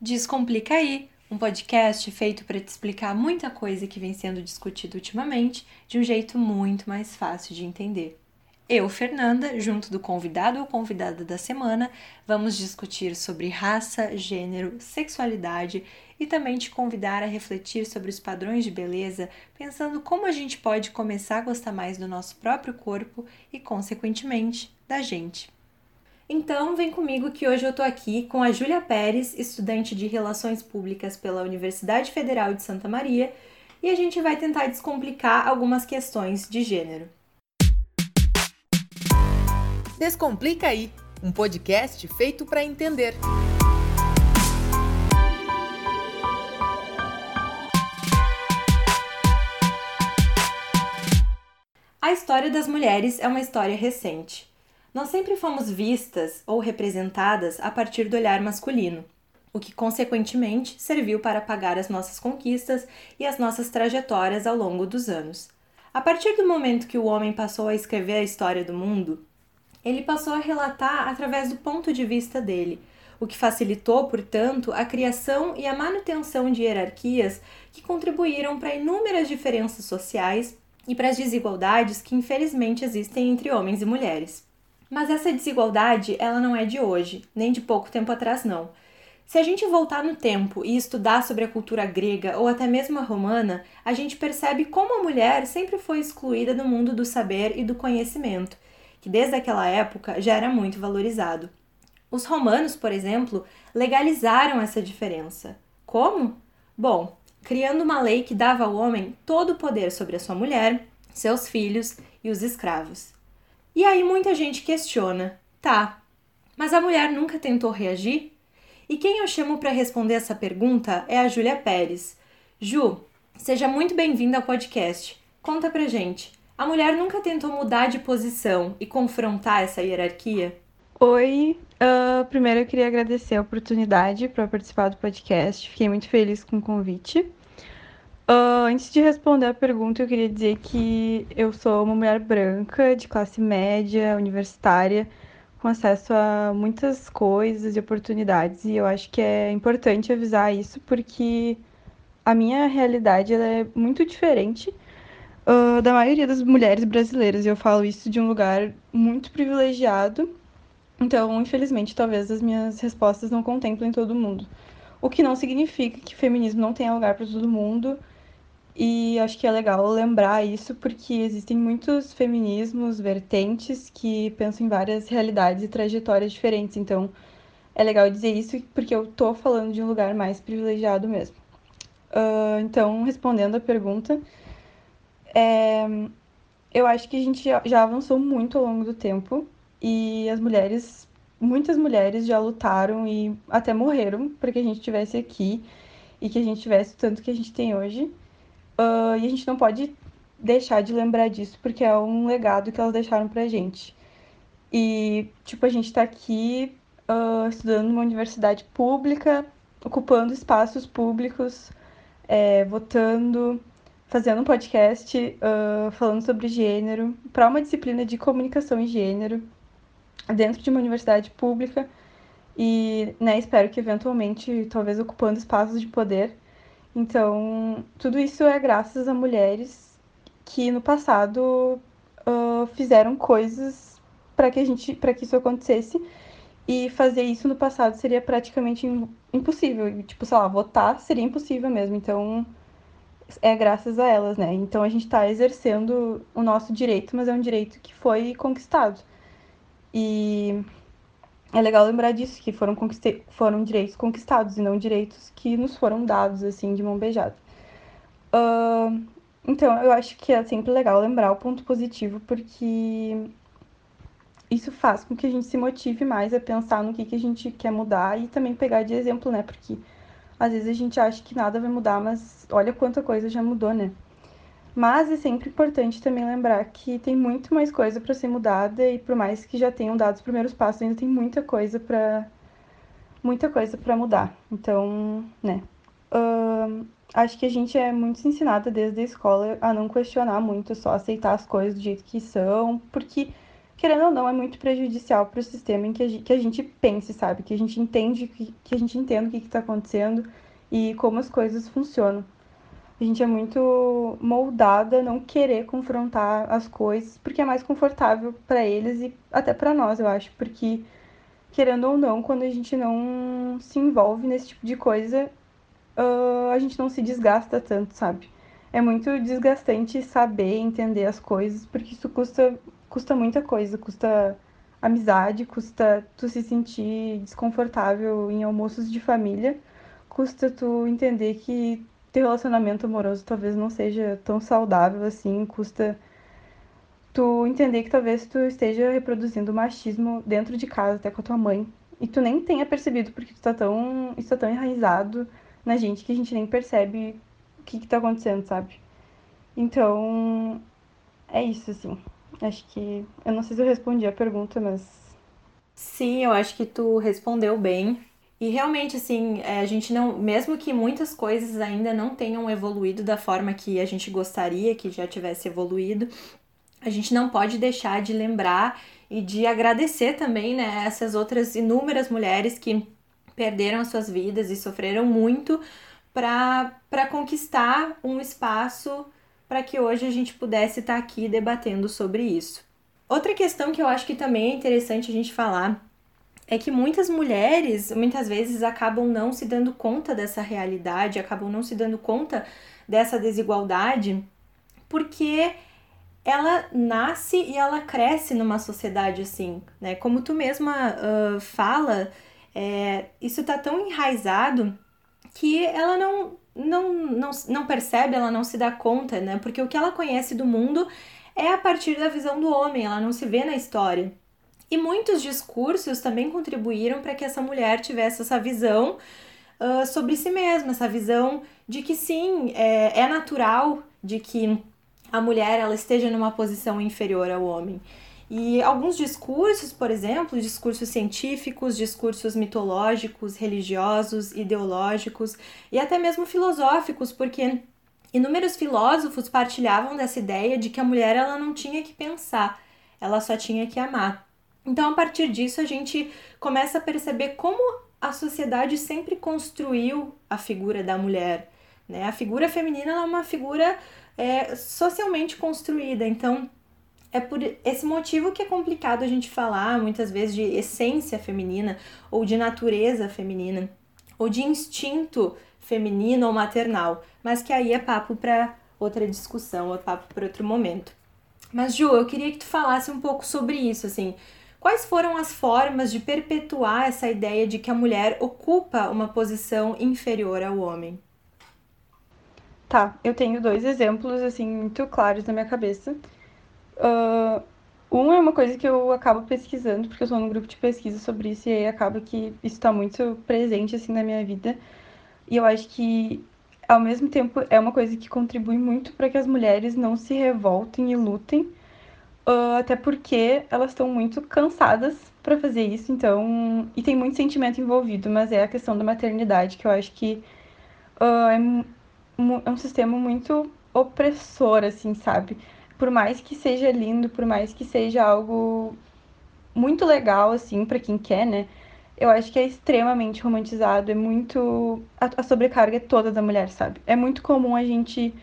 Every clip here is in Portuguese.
Descomplica aí, um podcast feito para te explicar muita coisa que vem sendo discutida ultimamente de um jeito muito mais fácil de entender. Eu, Fernanda, junto do convidado ou convidada da semana, vamos discutir sobre raça, gênero, sexualidade e também te convidar a refletir sobre os padrões de beleza, pensando como a gente pode começar a gostar mais do nosso próprio corpo e, consequentemente, da gente. Então, vem comigo que hoje eu tô aqui com a Júlia Pérez, estudante de Relações Públicas pela Universidade Federal de Santa Maria, e a gente vai tentar descomplicar algumas questões de gênero. Descomplica aí, um podcast feito para entender. A história das mulheres é uma história recente. Nós sempre fomos vistas ou representadas a partir do olhar masculino, o que consequentemente serviu para pagar as nossas conquistas e as nossas trajetórias ao longo dos anos. A partir do momento que o homem passou a escrever a história do mundo, ele passou a relatar através do ponto de vista dele, o que facilitou, portanto, a criação e a manutenção de hierarquias que contribuíram para inúmeras diferenças sociais e para as desigualdades que infelizmente existem entre homens e mulheres. Mas essa desigualdade, ela não é de hoje, nem de pouco tempo atrás não. Se a gente voltar no tempo e estudar sobre a cultura grega ou até mesmo a romana, a gente percebe como a mulher sempre foi excluída do mundo do saber e do conhecimento, que desde aquela época já era muito valorizado. Os romanos, por exemplo, legalizaram essa diferença. Como? Bom, criando uma lei que dava ao homem todo o poder sobre a sua mulher, seus filhos e os escravos. E aí muita gente questiona: tá, mas a mulher nunca tentou reagir? E quem eu chamo para responder essa pergunta é a Júlia Pérez. Ju, seja muito bem-vinda ao podcast. Conta pra gente. A mulher nunca tentou mudar de posição e confrontar essa hierarquia? Oi, uh, primeiro eu queria agradecer a oportunidade para participar do podcast. Fiquei muito feliz com o convite. Uh, antes de responder a pergunta, eu queria dizer que eu sou uma mulher branca, de classe média, universitária, com acesso a muitas coisas e oportunidades, e eu acho que é importante avisar isso porque a minha realidade é muito diferente uh, da maioria das mulheres brasileiras, e eu falo isso de um lugar muito privilegiado, então, infelizmente, talvez as minhas respostas não contemplem todo mundo. O que não significa que feminismo não tenha lugar para todo mundo e acho que é legal lembrar isso porque existem muitos feminismos, vertentes que pensam em várias realidades e trajetórias diferentes. Então, é legal dizer isso porque eu tô falando de um lugar mais privilegiado mesmo. Uh, então, respondendo a pergunta, é, eu acho que a gente já avançou muito ao longo do tempo e as mulheres, muitas mulheres já lutaram e até morreram para que a gente estivesse aqui e que a gente tivesse o tanto que a gente tem hoje. Uh, e a gente não pode deixar de lembrar disso, porque é um legado que elas deixaram pra gente. E, tipo, a gente tá aqui uh, estudando numa universidade pública, ocupando espaços públicos, é, votando, fazendo um podcast uh, falando sobre gênero, para uma disciplina de comunicação e gênero, dentro de uma universidade pública. E, né, espero que eventualmente, talvez ocupando espaços de poder então, tudo isso é graças a mulheres que no passado uh, fizeram coisas para que a gente, para que isso acontecesse. E fazer isso no passado seria praticamente impossível. Tipo, sei lá, votar seria impossível mesmo. Então, é graças a elas, né? Então a gente está exercendo o nosso direito, mas é um direito que foi conquistado. E é legal lembrar disso, que foram, foram direitos conquistados e não direitos que nos foram dados, assim, de mão beijada. Uh, então, eu acho que é sempre legal lembrar o ponto positivo, porque isso faz com que a gente se motive mais a pensar no que, que a gente quer mudar e também pegar de exemplo, né? Porque às vezes a gente acha que nada vai mudar, mas olha quanta coisa já mudou, né? Mas é sempre importante também lembrar que tem muito mais coisa para ser mudada e por mais que já tenham dado os primeiros passos, ainda tem muita coisa para muita coisa para mudar. Então, né? Uh, acho que a gente é muito ensinada desde a escola a não questionar muito, só aceitar as coisas do jeito que são, porque querendo ou não, é muito prejudicial para o sistema em que a, gente, que a gente pense, sabe? Que a gente entende, que, que a gente entenda o que está acontecendo e como as coisas funcionam. A gente é muito moldada a não querer confrontar as coisas, porque é mais confortável para eles e até para nós, eu acho, porque querendo ou não, quando a gente não se envolve nesse tipo de coisa, uh, a gente não se desgasta tanto, sabe? É muito desgastante saber, entender as coisas, porque isso custa custa muita coisa, custa amizade, custa tu se sentir desconfortável em almoços de família, custa tu entender que teu relacionamento amoroso talvez não seja tão saudável assim, custa tu entender que talvez tu esteja reproduzindo machismo dentro de casa, até com a tua mãe, e tu nem tenha percebido porque tu tá tão, isso tá tão enraizado na gente que a gente nem percebe o que que tá acontecendo, sabe? Então, é isso, assim. Acho que. Eu não sei se eu respondi a pergunta, mas. Sim, eu acho que tu respondeu bem. E realmente, assim, é, a gente não. Mesmo que muitas coisas ainda não tenham evoluído da forma que a gente gostaria que já tivesse evoluído, a gente não pode deixar de lembrar e de agradecer também, né, essas outras inúmeras mulheres que perderam as suas vidas e sofreram muito para conquistar um espaço para que hoje a gente pudesse estar tá aqui debatendo sobre isso. Outra questão que eu acho que também é interessante a gente falar é que muitas mulheres muitas vezes acabam não se dando conta dessa realidade, acabam não se dando conta dessa desigualdade, porque ela nasce e ela cresce numa sociedade assim, né? Como tu mesma uh, fala, é, isso tá tão enraizado que ela não, não, não, não percebe, ela não se dá conta, né? Porque o que ela conhece do mundo é a partir da visão do homem, ela não se vê na história. E muitos discursos também contribuíram para que essa mulher tivesse essa visão uh, sobre si mesma, essa visão de que sim, é, é natural de que a mulher ela esteja numa posição inferior ao homem. E alguns discursos, por exemplo, discursos científicos, discursos mitológicos, religiosos, ideológicos e até mesmo filosóficos, porque inúmeros filósofos partilhavam dessa ideia de que a mulher ela não tinha que pensar, ela só tinha que amar. Então, a partir disso, a gente começa a perceber como a sociedade sempre construiu a figura da mulher. Né? A figura feminina é uma figura é, socialmente construída, então é por esse motivo que é complicado a gente falar muitas vezes de essência feminina ou de natureza feminina ou de instinto feminino ou maternal, mas que aí é papo para outra discussão, é papo para outro momento. Mas Ju, eu queria que tu falasse um pouco sobre isso, assim, quais foram as formas de perpetuar essa ideia de que a mulher ocupa uma posição inferior ao homem? Tá, eu tenho dois exemplos assim muito claros na minha cabeça Uh, um é uma coisa que eu acabo pesquisando, porque eu sou num grupo de pesquisa sobre isso, e aí acaba que isso está muito presente, assim, na minha vida. E eu acho que, ao mesmo tempo, é uma coisa que contribui muito para que as mulheres não se revoltem e lutem, uh, até porque elas estão muito cansadas para fazer isso, então... E tem muito sentimento envolvido, mas é a questão da maternidade, que eu acho que uh, é, é um sistema muito opressor, assim, sabe? por mais que seja lindo, por mais que seja algo muito legal, assim, para quem quer, né? Eu acho que é extremamente romantizado, é muito. A, a sobrecarga é toda da mulher, sabe? É muito comum a gente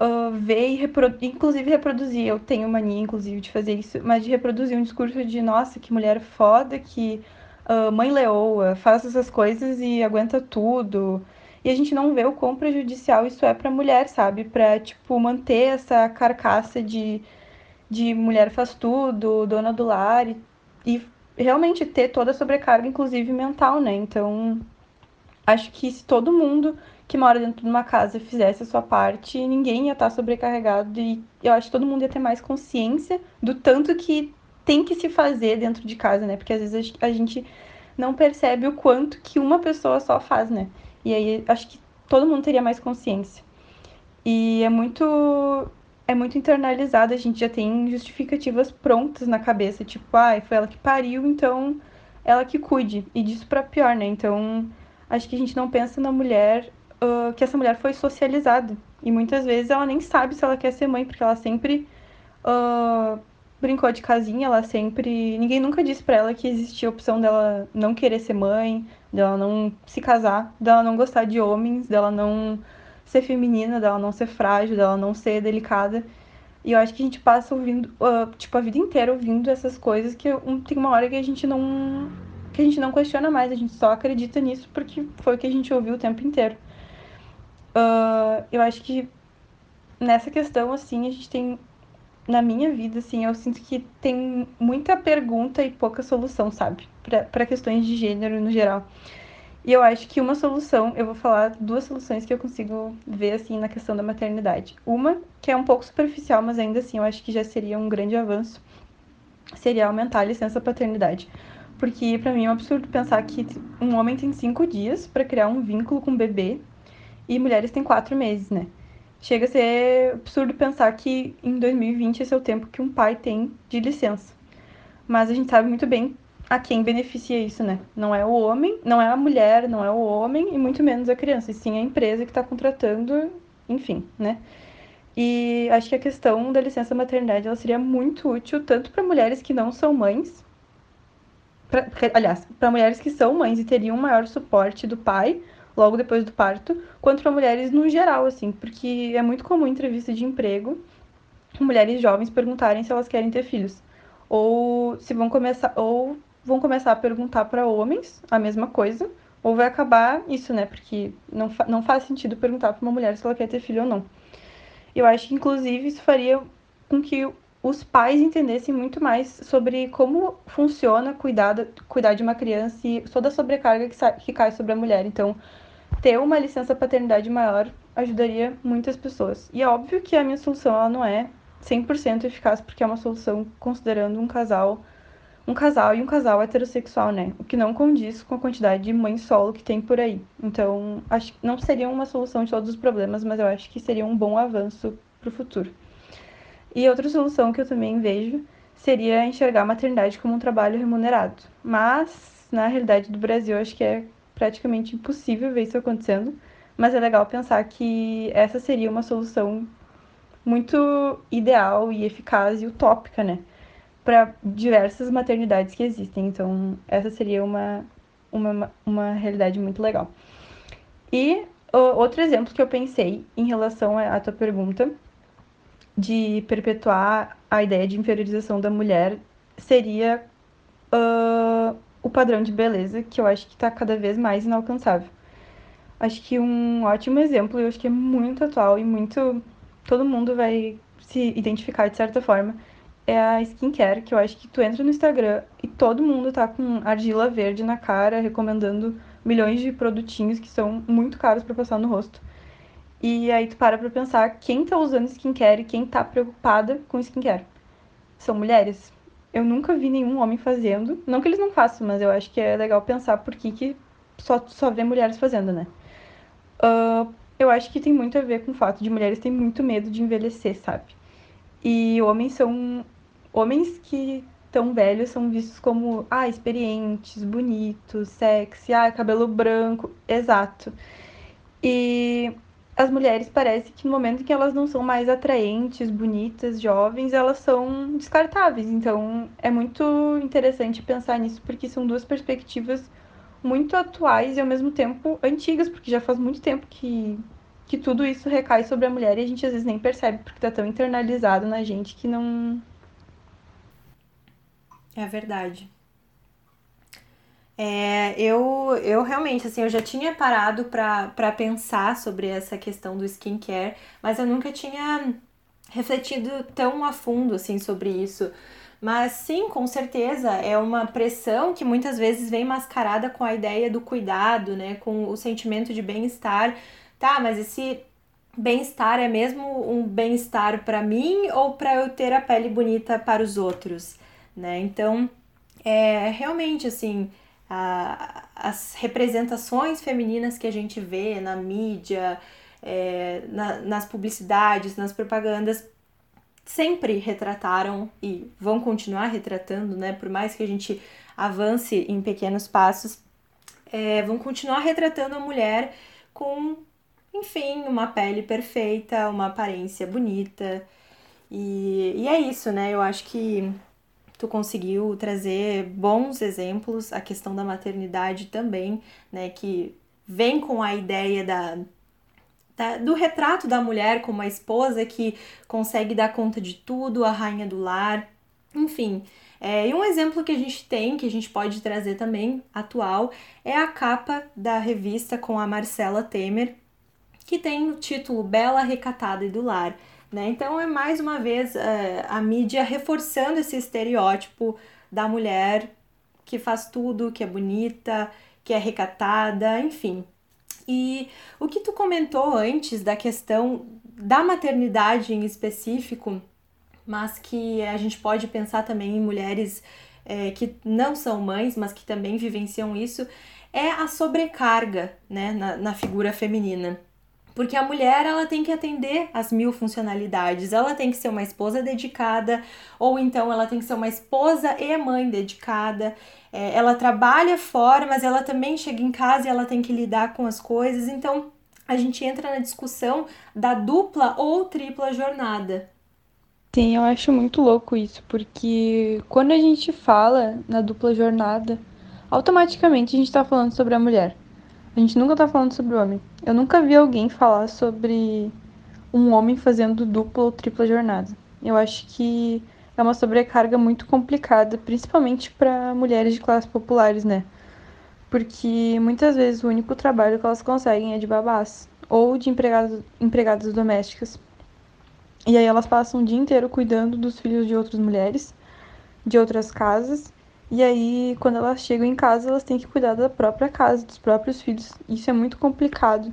uh, ver e reproduzir, inclusive reproduzir. Eu tenho mania, inclusive, de fazer isso, mas de reproduzir um discurso de nossa, que mulher foda, que uh, mãe leoa, faz essas coisas e aguenta tudo. E a gente não vê o quão prejudicial isso é para a mulher, sabe? Para tipo manter essa carcaça de, de mulher faz tudo, dona do lar e, e realmente ter toda a sobrecarga, inclusive mental, né? Então, acho que se todo mundo que mora dentro de uma casa fizesse a sua parte, ninguém ia estar sobrecarregado e eu acho que todo mundo ia ter mais consciência do tanto que tem que se fazer dentro de casa, né? Porque às vezes a gente não percebe o quanto que uma pessoa só faz, né? E aí acho que todo mundo teria mais consciência. E é muito é muito internalizado, a gente já tem justificativas prontas na cabeça, tipo, ah, foi ela que pariu, então ela que cuide. E disso para pior, né? Então, acho que a gente não pensa na mulher, uh, que essa mulher foi socializada. E muitas vezes ela nem sabe se ela quer ser mãe, porque ela sempre uh, brincou de casinha, ela sempre. Ninguém nunca disse para ela que existia a opção dela não querer ser mãe, dela não se casar, dela não gostar de homens, dela não ser feminina, dela não ser frágil, dela não ser delicada. E eu acho que a gente passa ouvindo, uh, tipo, a vida inteira ouvindo essas coisas que um, tem uma hora que a gente não. que a gente não questiona mais, a gente só acredita nisso porque foi o que a gente ouviu o tempo inteiro. Uh, eu acho que nessa questão, assim, a gente tem na minha vida, assim, eu sinto que tem muita pergunta e pouca solução, sabe? Para questões de gênero no geral. E eu acho que uma solução, eu vou falar duas soluções que eu consigo ver, assim, na questão da maternidade. Uma, que é um pouco superficial, mas ainda assim eu acho que já seria um grande avanço, seria aumentar a licença paternidade. Porque para mim é um absurdo pensar que um homem tem cinco dias para criar um vínculo com o bebê e mulheres têm quatro meses, né? Chega a ser absurdo pensar que em 2020 esse é o tempo que um pai tem de licença. Mas a gente sabe muito bem a quem beneficia isso, né? Não é o homem, não é a mulher, não é o homem e muito menos a criança, e sim a empresa que está contratando, enfim, né? E acho que a questão da licença maternidade ela seria muito útil tanto para mulheres que não são mães, pra, aliás, para mulheres que são mães e teriam um maior suporte do pai, logo depois do parto, quanto para mulheres no geral, assim, porque é muito comum em entrevista de emprego mulheres jovens perguntarem se elas querem ter filhos, ou se vão começar, ou vão começar a perguntar para homens a mesma coisa, ou vai acabar isso, né? Porque não, fa não faz sentido perguntar para uma mulher se ela quer ter filho ou não. Eu acho que, inclusive, isso faria com que os pais entendessem muito mais sobre como funciona cuidar, cuidar de uma criança e toda a sobrecarga que, que cai sobre a mulher. Então, ter uma licença paternidade maior ajudaria muitas pessoas. E é óbvio que a minha solução ela não é 100% eficaz, porque é uma solução considerando um casal, um casal e um casal heterossexual, né? O que não condiz com a quantidade de mãe solo que tem por aí. Então, acho que não seria uma solução de todos os problemas, mas eu acho que seria um bom avanço para o futuro. E outra solução que eu também vejo seria enxergar a maternidade como um trabalho remunerado. Mas, na realidade do Brasil, acho que é praticamente impossível ver isso acontecendo, mas é legal pensar que essa seria uma solução muito ideal e eficaz e utópica, né? Para diversas maternidades que existem. Então, essa seria uma, uma, uma realidade muito legal. E outro exemplo que eu pensei em relação à tua pergunta de perpetuar a ideia de inferiorização da mulher seria uh, o padrão de beleza, que eu acho que está cada vez mais inalcançável. Acho que um ótimo exemplo, eu acho que é muito atual e muito. todo mundo vai se identificar de certa forma, é a skincare, que eu acho que tu entra no Instagram e todo mundo tá com argila verde na cara, recomendando milhões de produtinhos que são muito caros para passar no rosto. E aí tu para pra pensar quem tá usando skincare e quem tá preocupada com skincare. São mulheres eu nunca vi nenhum homem fazendo. Não que eles não façam, mas eu acho que é legal pensar por que, que só, só vê mulheres fazendo, né? Uh, eu acho que tem muito a ver com o fato de mulheres terem muito medo de envelhecer, sabe? E homens são. Homens que tão velhos são vistos como, ah, experientes, bonitos, sexy, ah, cabelo branco. Exato. E as mulheres parece que no momento em que elas não são mais atraentes, bonitas, jovens, elas são descartáveis. Então é muito interessante pensar nisso, porque são duas perspectivas muito atuais e ao mesmo tempo antigas, porque já faz muito tempo que, que tudo isso recai sobre a mulher e a gente às vezes nem percebe, porque tá tão internalizado na gente que não. É verdade. É, eu, eu realmente, assim, eu já tinha parado para pensar sobre essa questão do skincare, mas eu nunca tinha refletido tão a fundo, assim, sobre isso. Mas sim, com certeza, é uma pressão que muitas vezes vem mascarada com a ideia do cuidado, né, com o sentimento de bem-estar. Tá, mas esse bem-estar é mesmo um bem-estar para mim ou para eu ter a pele bonita para os outros, né? Então, é realmente assim, a, as representações femininas que a gente vê na mídia, é, na, nas publicidades, nas propagandas, sempre retrataram e vão continuar retratando, né? Por mais que a gente avance em pequenos passos, é, vão continuar retratando a mulher com, enfim, uma pele perfeita, uma aparência bonita. E, e é isso, né? Eu acho que tu conseguiu trazer bons exemplos, a questão da maternidade também, né? Que vem com a ideia da, da, do retrato da mulher como a esposa que consegue dar conta de tudo, a rainha do lar, enfim. É, e um exemplo que a gente tem, que a gente pode trazer também atual, é a capa da revista com a Marcela Temer, que tem o título Bela, Recatada e do Lar. Né? Então é mais uma vez é, a mídia reforçando esse estereótipo da mulher que faz tudo, que é bonita, que é recatada, enfim. E o que tu comentou antes da questão da maternidade em específico, mas que a gente pode pensar também em mulheres é, que não são mães, mas que também vivenciam isso, é a sobrecarga né, na, na figura feminina. Porque a mulher ela tem que atender as mil funcionalidades. Ela tem que ser uma esposa dedicada, ou então ela tem que ser uma esposa e mãe dedicada. É, ela trabalha fora, mas ela também chega em casa e ela tem que lidar com as coisas. Então a gente entra na discussão da dupla ou tripla jornada. Sim, eu acho muito louco isso, porque quando a gente fala na dupla jornada, automaticamente a gente está falando sobre a mulher. A gente nunca tá falando sobre o homem. Eu nunca vi alguém falar sobre um homem fazendo dupla ou tripla jornada. Eu acho que é uma sobrecarga muito complicada, principalmente para mulheres de classes populares, né? Porque muitas vezes o único trabalho que elas conseguem é de babás ou de empregadas, empregadas domésticas. E aí elas passam o dia inteiro cuidando dos filhos de outras mulheres, de outras casas, e aí, quando elas chegam em casa, elas têm que cuidar da própria casa, dos próprios filhos. Isso é muito complicado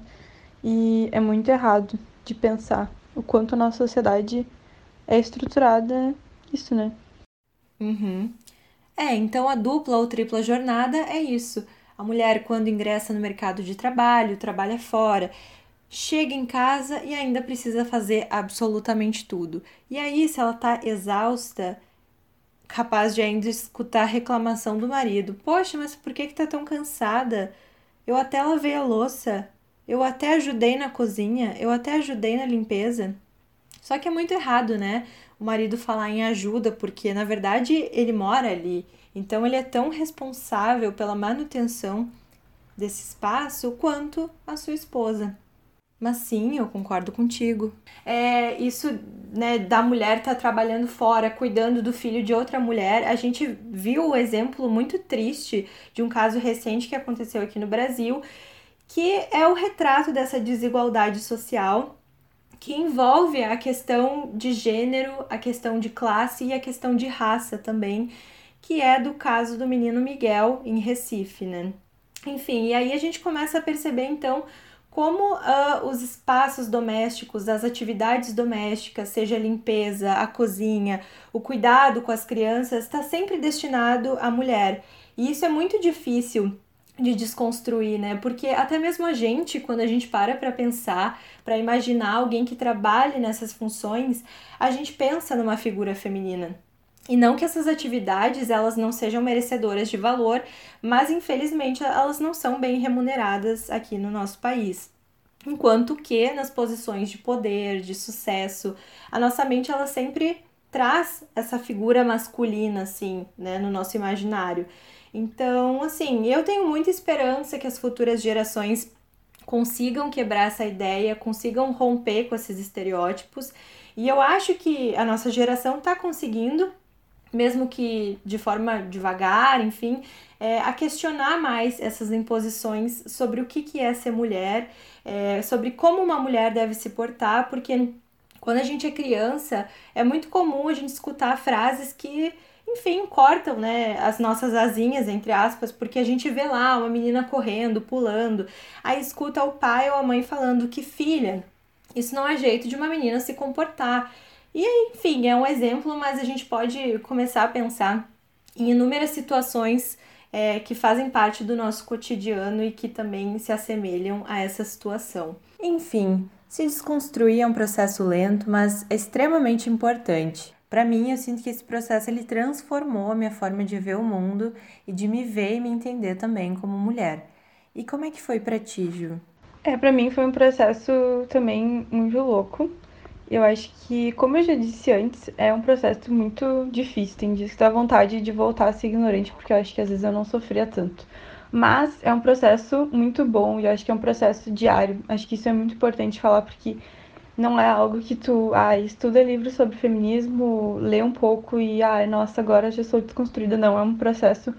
e é muito errado de pensar o quanto a nossa sociedade é estruturada isso, né? Uhum. É, então a dupla ou tripla jornada é isso. A mulher, quando ingressa no mercado de trabalho, trabalha fora, chega em casa e ainda precisa fazer absolutamente tudo. E aí, se ela tá exausta, capaz de ainda escutar a reclamação do marido. Poxa, mas por que que tá tão cansada? Eu até lavei a louça, eu até ajudei na cozinha, eu até ajudei na limpeza. Só que é muito errado, né? O marido falar em ajuda, porque na verdade ele mora ali. Então ele é tão responsável pela manutenção desse espaço quanto a sua esposa. Mas sim, eu concordo contigo. É isso, né, da mulher estar tá trabalhando fora, cuidando do filho de outra mulher. A gente viu o exemplo muito triste de um caso recente que aconteceu aqui no Brasil, que é o retrato dessa desigualdade social que envolve a questão de gênero, a questão de classe e a questão de raça também, que é do caso do menino Miguel em Recife, né? Enfim, e aí a gente começa a perceber então como uh, os espaços domésticos, as atividades domésticas, seja a limpeza, a cozinha, o cuidado com as crianças, está sempre destinado à mulher. E isso é muito difícil de desconstruir, né? Porque até mesmo a gente, quando a gente para para pensar, para imaginar alguém que trabalhe nessas funções, a gente pensa numa figura feminina. E não que essas atividades elas não sejam merecedoras de valor, mas infelizmente elas não são bem remuneradas aqui no nosso país. Enquanto que nas posições de poder, de sucesso, a nossa mente ela sempre traz essa figura masculina assim, né, no nosso imaginário. Então, assim, eu tenho muita esperança que as futuras gerações consigam quebrar essa ideia, consigam romper com esses estereótipos. E eu acho que a nossa geração está conseguindo, mesmo que de forma devagar, enfim, é, a questionar mais essas imposições sobre o que, que é ser mulher, é, sobre como uma mulher deve se portar, porque quando a gente é criança, é muito comum a gente escutar frases que enfim, cortam, né, as nossas asinhas, entre aspas, porque a gente vê lá uma menina correndo, pulando, aí escuta o pai ou a mãe falando que filha, isso não é jeito de uma menina se comportar. E enfim, é um exemplo, mas a gente pode começar a pensar em inúmeras situações é, que fazem parte do nosso cotidiano e que também se assemelham a essa situação. Enfim, se desconstruir é um processo lento, mas extremamente importante. Para mim, eu sinto que esse processo ele transformou a minha forma de ver o mundo e de me ver e me entender também como mulher. E como é que foi para ti, Ju? É, para mim foi um processo também muito louco. Eu acho que, como eu já disse antes, é um processo muito difícil. Tem dias que dá vontade de voltar a ser ignorante, porque eu acho que às vezes eu não sofria tanto. Mas é um processo muito bom e eu acho que é um processo diário. Acho que isso é muito importante falar, porque não é algo que tu, ah, estuda livros sobre feminismo, lê um pouco e, ah, nossa, agora já sou desconstruída. Não, é um processo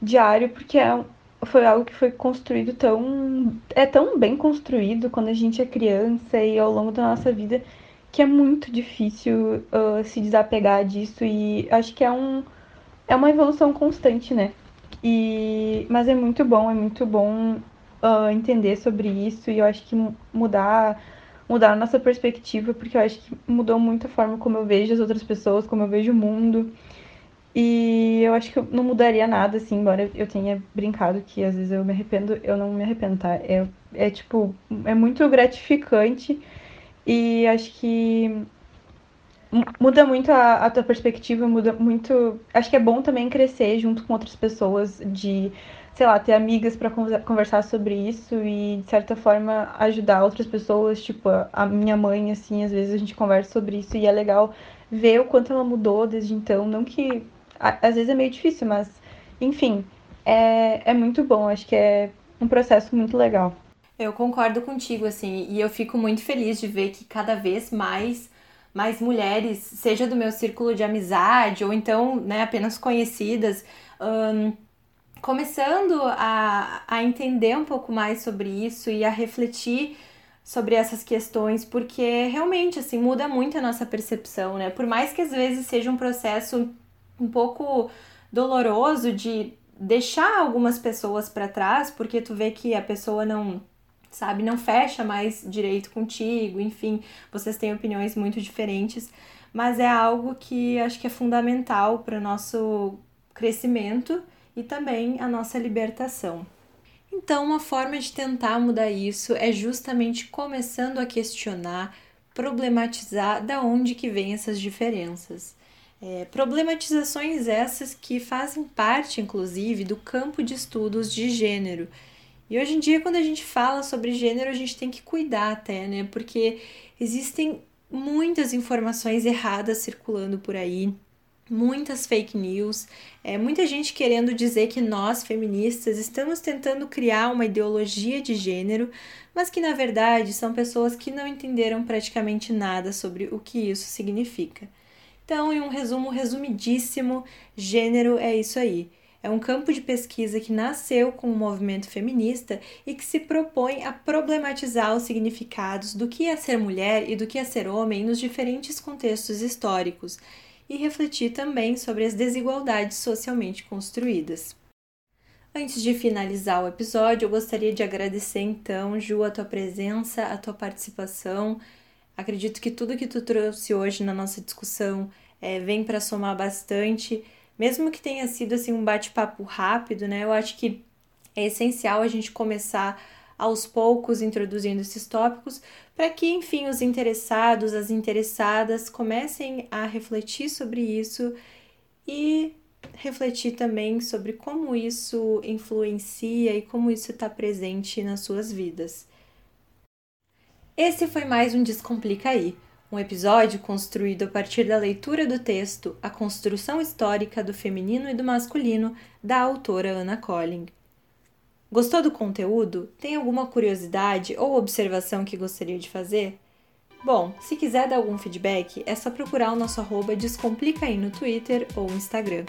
diário, porque é, foi algo que foi construído tão. é tão bem construído quando a gente é criança e ao longo da nossa vida que é muito difícil uh, se desapegar disso e acho que é um é uma evolução constante, né? E mas é muito bom, é muito bom uh, entender sobre isso e eu acho que mudar mudar a nossa perspectiva, porque eu acho que mudou muito a forma como eu vejo as outras pessoas, como eu vejo o mundo. E eu acho que eu não mudaria nada, assim, embora eu tenha brincado que às vezes eu me arrependo, eu não me arrependo, tá? É, é tipo, é muito gratificante e acho que muda muito a, a tua perspectiva, muda muito. Acho que é bom também crescer junto com outras pessoas, de, sei lá, ter amigas para conversar sobre isso e, de certa forma, ajudar outras pessoas. Tipo, a minha mãe, assim, às vezes a gente conversa sobre isso e é legal ver o quanto ela mudou desde então. Não que. Às vezes é meio difícil, mas, enfim, é, é muito bom. Acho que é um processo muito legal. Eu concordo contigo, assim, e eu fico muito feliz de ver que cada vez mais mais mulheres, seja do meu círculo de amizade ou então, né, apenas conhecidas, um, começando a, a entender um pouco mais sobre isso e a refletir sobre essas questões, porque realmente, assim, muda muito a nossa percepção, né? Por mais que às vezes seja um processo um pouco doloroso de deixar algumas pessoas para trás, porque tu vê que a pessoa não sabe? Não fecha mais direito contigo, enfim, vocês têm opiniões muito diferentes, mas é algo que acho que é fundamental para o nosso crescimento e também a nossa libertação. Então, uma forma de tentar mudar isso é justamente começando a questionar, problematizar da onde que vêm essas diferenças. É, problematizações essas que fazem parte, inclusive, do campo de estudos de gênero, e hoje em dia, quando a gente fala sobre gênero, a gente tem que cuidar até, né? Porque existem muitas informações erradas circulando por aí, muitas fake news, é, muita gente querendo dizer que nós, feministas, estamos tentando criar uma ideologia de gênero, mas que na verdade são pessoas que não entenderam praticamente nada sobre o que isso significa. Então, em um resumo resumidíssimo, gênero é isso aí é um campo de pesquisa que nasceu com o movimento feminista e que se propõe a problematizar os significados do que é ser mulher e do que é ser homem nos diferentes contextos históricos e refletir também sobre as desigualdades socialmente construídas. Antes de finalizar o episódio, eu gostaria de agradecer então, Ju, a tua presença, a tua participação. Acredito que tudo que tu trouxe hoje na nossa discussão é, vem para somar bastante mesmo que tenha sido assim um bate-papo rápido, né? Eu acho que é essencial a gente começar aos poucos introduzindo esses tópicos para que, enfim, os interessados, as interessadas comecem a refletir sobre isso e refletir também sobre como isso influencia e como isso está presente nas suas vidas. Esse foi mais um Descomplica aí um episódio construído a partir da leitura do texto A Construção Histórica do Feminino e do Masculino, da autora Anna Colling. Gostou do conteúdo? Tem alguma curiosidade ou observação que gostaria de fazer? Bom, se quiser dar algum feedback, é só procurar o nosso arroba Descomplica aí no Twitter ou Instagram.